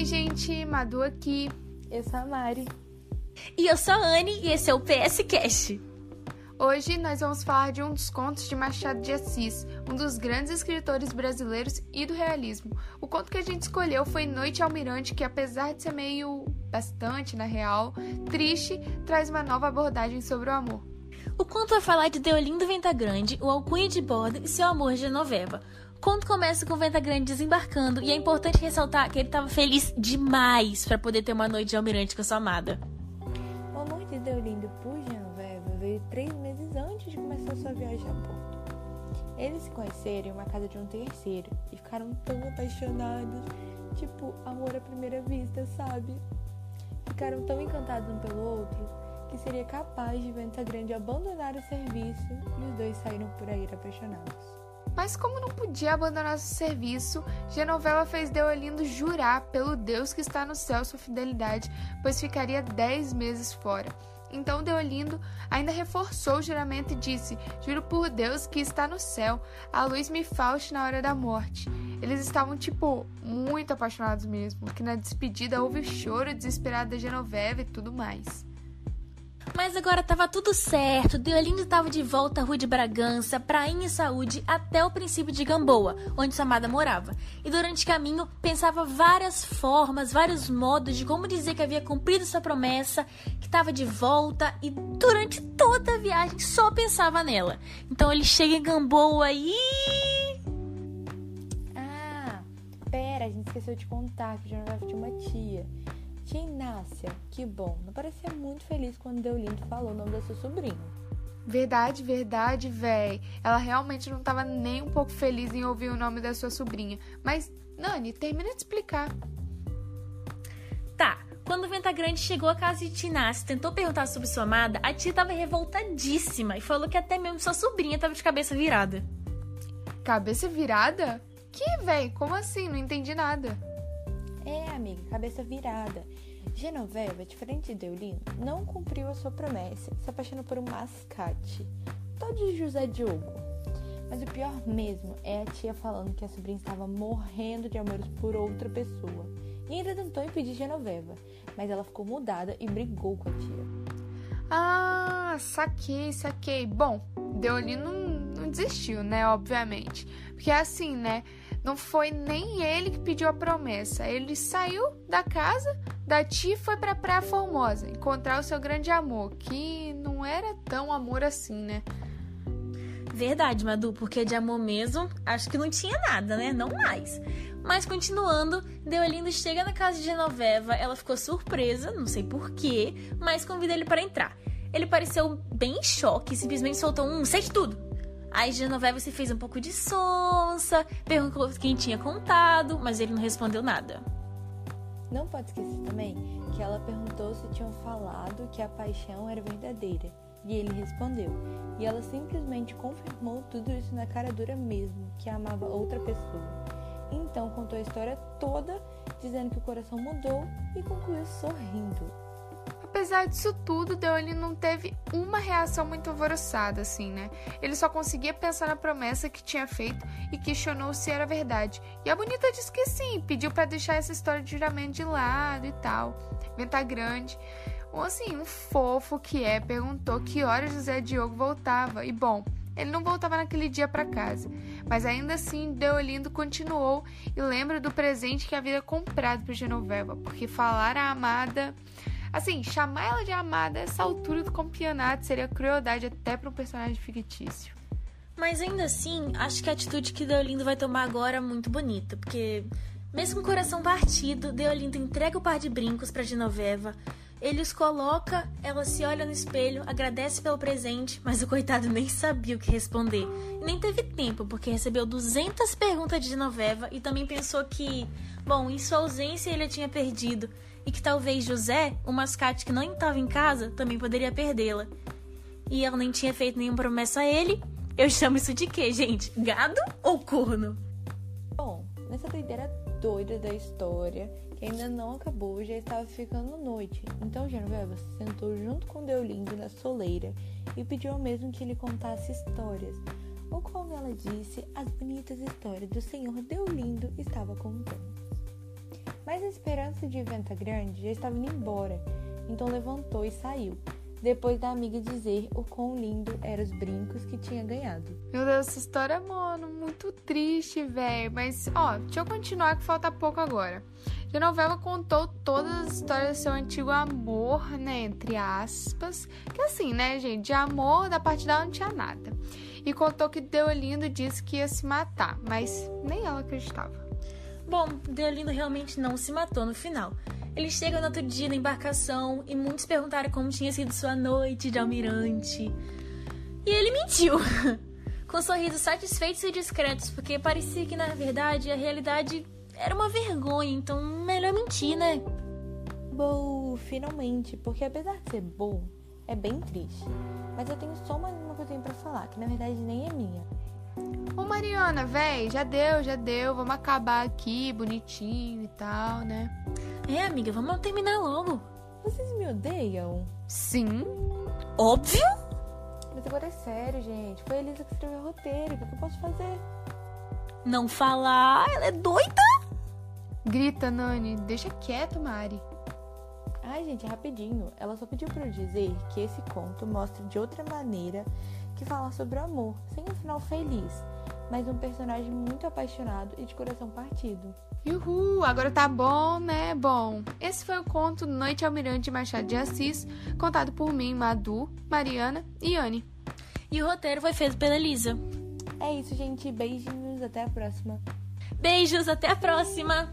Oi, gente, Madu aqui. Eu sou a Mari. E eu sou a Anne e esse é o PS Cast. Hoje nós vamos falar de um dos contos de Machado de Assis, um dos grandes escritores brasileiros e do realismo. O conto que a gente escolheu foi Noite Almirante, que apesar de ser meio bastante, na real, triste, traz uma nova abordagem sobre o amor. O conto vai falar de Deolindo Ventagrande, o alcunha de bordo e seu amor de Genoveva. O conto começa com o Ventagrande desembarcando e é importante ressaltar que ele estava feliz demais para poder ter uma noite de almirante com sua amada. O amor de Deolindo por Genoveva veio três meses antes de começar sua viagem a bordo. Eles se conheceram em uma casa de um terceiro e ficaram tão apaixonados, tipo amor à primeira vista, sabe? Ficaram tão encantados um pelo outro que seria capaz de Ventagrande abandonar o serviço e os dois saíram por aí apaixonados. Mas como não podia abandonar seu serviço, Genoveva fez Deolindo jurar pelo Deus que está no céu sua fidelidade, pois ficaria dez meses fora. Então Deolindo ainda reforçou o juramento e disse: Juro por Deus que está no céu, a luz me falte na hora da morte. Eles estavam, tipo, muito apaixonados mesmo, que na despedida houve choro desesperado da Genoveva e tudo mais. Mas agora tava tudo certo, Deolindo tava de volta à Rua de Bragança, Prainha e Saúde, até o princípio de Gamboa, onde sua amada morava. E durante o caminho pensava várias formas, vários modos de como dizer que havia cumprido sua promessa, que tava de volta, e durante toda a viagem só pensava nela. Então ele chega em Gamboa e. Ah, pera, a gente esqueceu de contar que o Genoveva tinha uma tia. Tia Inácia, que bom, não parecia muito feliz quando Deolindo falou o nome da sua sobrinha. Verdade, verdade, véi. Ela realmente não estava nem um pouco feliz em ouvir o nome da sua sobrinha. Mas, Nani, termina de explicar. Tá, quando o Ventagrande chegou à casa de Tinácio e tentou perguntar sobre sua amada, a tia tava revoltadíssima e falou que até mesmo sua sobrinha tava de cabeça virada. Cabeça virada? Que, véi? Como assim? Não entendi nada. É, amiga, cabeça virada. Genoveva, diferente de Deolindo, não cumpriu a sua promessa, se apaixonou por um mascate, tal de José Diogo. Mas o pior mesmo é a tia falando que a sobrinha estava morrendo de amores por outra pessoa. E ainda tentou impedir Genoveva, mas ela ficou mudada e brigou com a tia. Ah, saquei, saquei. Bom, Deolindo não, não desistiu, né? Obviamente. Porque assim, né? Não foi nem ele que pediu a promessa. Ele saiu da casa da tia e foi pra Praia Formosa encontrar o seu grande amor, que não era tão amor assim, né? Verdade, Madu, porque de amor mesmo, acho que não tinha nada, né? Não mais. Mas continuando, Deolindo chega na casa de Genoveva, ela ficou surpresa, não sei porquê, mas convida ele para entrar. Ele pareceu bem em choque simplesmente soltou um sei de tudo. Aí Genoveva se fez um pouco de sonsa, perguntou quem tinha contado, mas ele não respondeu nada. Não pode esquecer também que ela perguntou se tinham falado que a paixão era verdadeira. E ele respondeu. E ela simplesmente confirmou tudo isso na cara dura mesmo, que amava outra pessoa. Então contou a história toda, dizendo que o coração mudou e concluiu sorrindo. Apesar disso tudo, Deolindo não teve uma reação muito alvoroçada, assim, né? Ele só conseguia pensar na promessa que tinha feito e questionou se era verdade. E a bonita disse que sim, pediu para deixar essa história de juramento de lado e tal. Venta grande. Ou assim, um fofo que é, perguntou que horas José Diogo voltava. E bom, ele não voltava naquele dia para casa, mas ainda assim Deolindo continuou e lembra do presente que havia comprado para Genoveva, porque falar a amada, assim, chamar ela de amada a essa altura do campeonato seria crueldade até para um personagem fictício. Mas ainda assim, acho que a atitude que Deolindo vai tomar agora é muito bonita, porque mesmo com o coração partido, Deolindo entrega o par de brincos para Genoveva. Ele os coloca, ela se olha no espelho, agradece pelo presente, mas o coitado nem sabia o que responder. E nem teve tempo, porque recebeu 200 perguntas de Genoveva e também pensou que, bom, em sua ausência ele a tinha perdido e que talvez José, o mascate que não estava em casa, também poderia perdê-la. E ela nem tinha feito nenhuma promessa a ele. Eu chamo isso de quê, gente? Gado ou corno? Bom, nessa doideira doida da história, ainda não acabou, já estava ficando noite. Então Genoveva se sentou junto com Deolindo na soleira e pediu ao mesmo que ele contasse histórias. Ou como ela disse, as bonitas histórias do senhor Deolindo estava contando. Mas a esperança de Venta Grande já estava indo embora, então levantou e saiu, depois da amiga dizer o quão lindo eram os brincos que tinha ganhado. Meu Deus, essa história, mano, muito triste, velho. Mas, ó, deixa eu continuar que falta pouco agora. A novela contou todas as histórias do seu antigo amor, né, entre aspas. Que assim, né, gente, de amor da parte dela não tinha nada. E contou que Deolindo disse que ia se matar, mas nem ela acreditava. Bom, Deolindo realmente não se matou no final. Ele chega no outro dia na embarcação e muitos perguntaram como tinha sido sua noite de almirante. E ele mentiu. Com sorrisos satisfeitos e discretos, porque parecia que na verdade a realidade era uma vergonha, então melhor mentir, né? Bom, finalmente, porque apesar de ser bom, é bem triste. Mas eu tenho só mais uma coisinha pra falar, que na verdade nem é minha. Ô Mariana, véi, já deu, já deu, vamos acabar aqui bonitinho e tal, né? É, amiga, vamos terminar logo. Vocês me odeiam? Sim. Óbvio? Mas agora é sério, gente. Foi a Elisa que escreveu o roteiro. O que eu posso fazer? Não falar, ela é doida? Grita, Nani. Deixa quieto, Mari. Ai, gente, rapidinho. Ela só pediu pra eu dizer que esse conto mostra de outra maneira que falar sobre o amor, sem um final feliz, mas um personagem muito apaixonado e de coração partido. Uhul, agora tá bom, né? Bom, esse foi o conto Noite Almirante Machado de Assis, contado por mim, Madu, Mariana e Anne. E o roteiro foi feito pela Elisa. É isso, gente. Beijinhos. Até a próxima. Beijos, até a próxima!